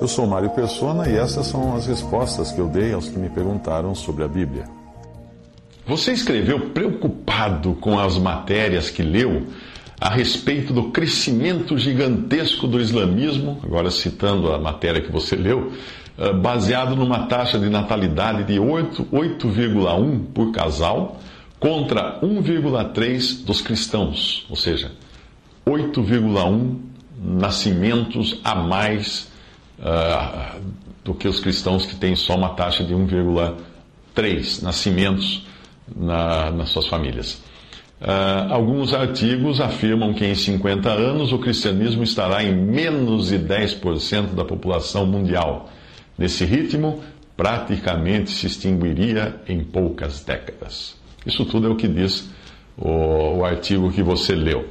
Eu sou Mário Persona e essas são as respostas que eu dei aos que me perguntaram sobre a Bíblia. Você escreveu preocupado com as matérias que leu a respeito do crescimento gigantesco do islamismo, agora citando a matéria que você leu, eh, baseado numa taxa de natalidade de 8,1 por casal contra 1,3 dos cristãos, ou seja, 8,1 nascimentos a mais uh, do que os cristãos que têm só uma taxa de 1,3 nascimentos na, nas suas famílias. Uh, alguns artigos afirmam que em 50 anos o cristianismo estará em menos de 10% da população mundial. Nesse ritmo, praticamente se extinguiria em poucas décadas. Isso tudo é o que diz o, o artigo que você leu.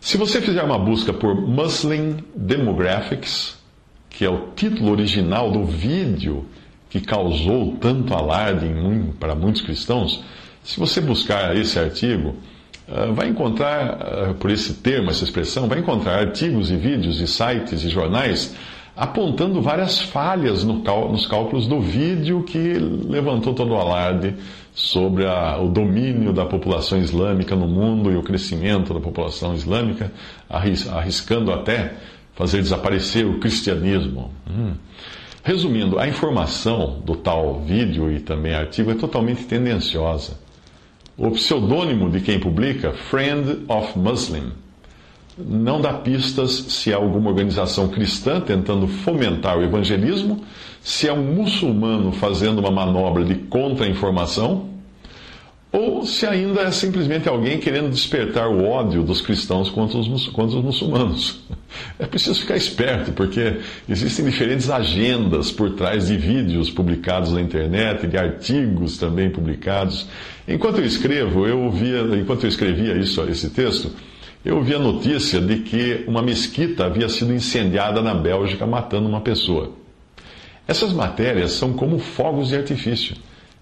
Se você fizer uma busca por Muslim Demographics, que é o título original do vídeo que causou tanto alarde para muitos cristãos, se você buscar esse artigo, ah, vai encontrar, ah, por esse termo, essa expressão, vai encontrar artigos e vídeos e sites e jornais apontando várias falhas no nos cálculos do vídeo que levantou todo o alarde sobre a, o domínio da população islâmica no mundo e o crescimento da população islâmica, arriscando até fazer desaparecer o cristianismo. Hum. Resumindo, a informação do tal vídeo e também artigo é totalmente tendenciosa. O pseudônimo de quem publica, Friend of Muslim, não dá pistas se é alguma organização cristã tentando fomentar o evangelismo, se é um muçulmano fazendo uma manobra de contra-informação, ou se ainda é simplesmente alguém querendo despertar o ódio dos cristãos contra os, contra os muçulmanos. É preciso ficar esperto, porque existem diferentes agendas por trás de vídeos publicados na internet, de artigos também publicados. Enquanto eu escrevo, eu ouvia, enquanto eu escrevia isso, esse texto, eu ouvi a notícia de que uma mesquita havia sido incendiada na Bélgica, matando uma pessoa. Essas matérias são como fogos de artifício.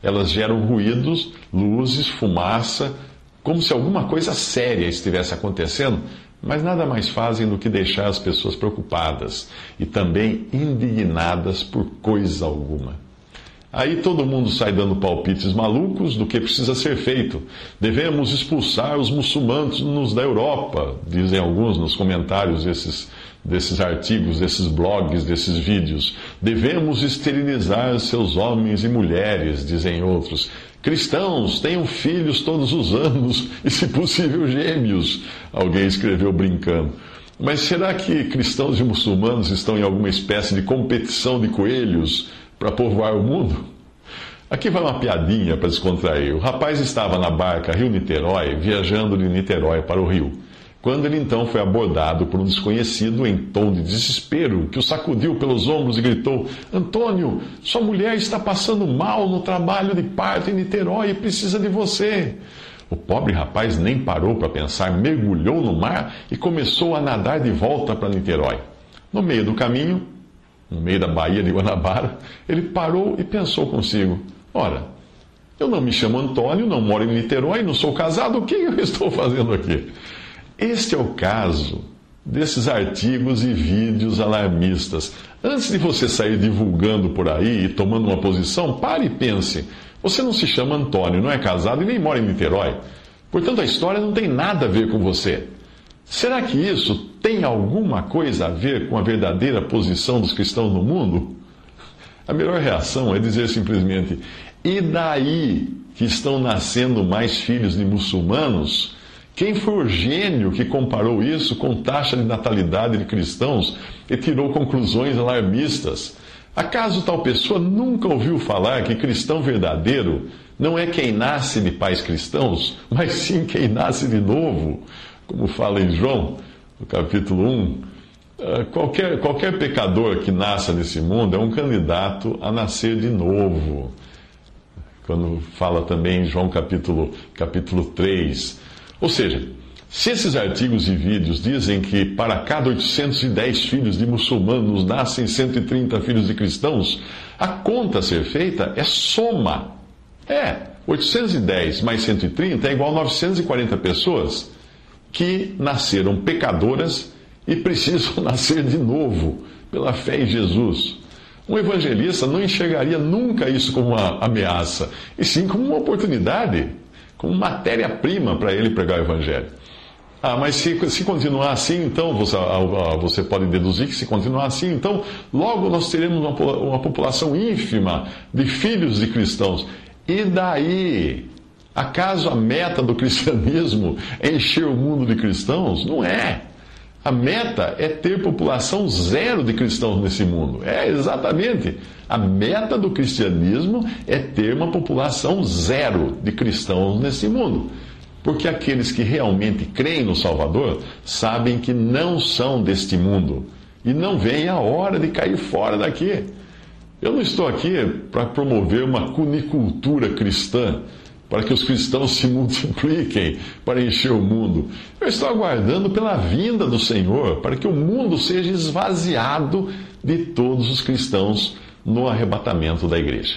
Elas geram ruídos, luzes, fumaça, como se alguma coisa séria estivesse acontecendo, mas nada mais fazem do que deixar as pessoas preocupadas e também indignadas por coisa alguma. Aí todo mundo sai dando palpites malucos do que precisa ser feito. Devemos expulsar os muçulmanos da Europa, dizem alguns nos comentários desses, desses artigos, desses blogs, desses vídeos. Devemos esterilizar seus homens e mulheres, dizem outros. Cristãos, tenham filhos todos os anos e, se possível, gêmeos, alguém escreveu brincando. Mas será que cristãos e muçulmanos estão em alguma espécie de competição de coelhos? para povoar o mundo? Aqui vai uma piadinha para descontrair. O rapaz estava na barca Rio-Niterói, viajando de Niterói para o Rio, quando ele então foi abordado por um desconhecido em tom de desespero, que o sacudiu pelos ombros e gritou: Antônio, sua mulher está passando mal no trabalho de parto em Niterói e precisa de você. O pobre rapaz nem parou para pensar, mergulhou no mar e começou a nadar de volta para Niterói. No meio do caminho, no meio da Baía de Guanabara, ele parou e pensou consigo: ora, eu não me chamo Antônio, não moro em Niterói, não sou casado, o que eu estou fazendo aqui? Este é o caso desses artigos e vídeos alarmistas. Antes de você sair divulgando por aí e tomando uma posição, pare e pense. Você não se chama Antônio, não é casado e nem mora em Niterói. Portanto, a história não tem nada a ver com você. Será que isso tem alguma coisa a ver com a verdadeira posição dos cristãos no mundo? A melhor reação é dizer simplesmente: e daí que estão nascendo mais filhos de muçulmanos? Quem foi o gênio que comparou isso com taxa de natalidade de cristãos e tirou conclusões alarmistas? Acaso tal pessoa nunca ouviu falar que cristão verdadeiro não é quem nasce de pais cristãos, mas sim quem nasce de novo? como fala em João, no capítulo 1, eh, qualquer, qualquer pecador que nasça nesse mundo é um candidato a nascer de novo. Quando fala também em João capítulo, capítulo 3. Ou seja, se esses artigos e vídeos dizem que para cada 810 filhos de muçulmanos nascem 130 filhos de cristãos, a conta a ser feita é soma. É, 810 mais 130 é igual a 940 pessoas que nasceram pecadoras e precisam nascer de novo pela fé em Jesus. Um evangelista não enxergaria nunca isso como uma ameaça, e sim como uma oportunidade, como matéria-prima para ele pregar o evangelho. Ah, mas se, se continuar assim, então, você, você pode deduzir que se continuar assim, então, logo nós teremos uma, uma população ínfima de filhos de cristãos. E daí? Acaso a meta do cristianismo é encher o mundo de cristãos? Não é. A meta é ter população zero de cristãos nesse mundo. É exatamente. A meta do cristianismo é ter uma população zero de cristãos nesse mundo. Porque aqueles que realmente creem no Salvador sabem que não são deste mundo e não vem a hora de cair fora daqui. Eu não estou aqui para promover uma cunicultura cristã, para que os cristãos se multipliquem para encher o mundo. Eu estou aguardando pela vinda do Senhor, para que o mundo seja esvaziado de todos os cristãos no arrebatamento da igreja.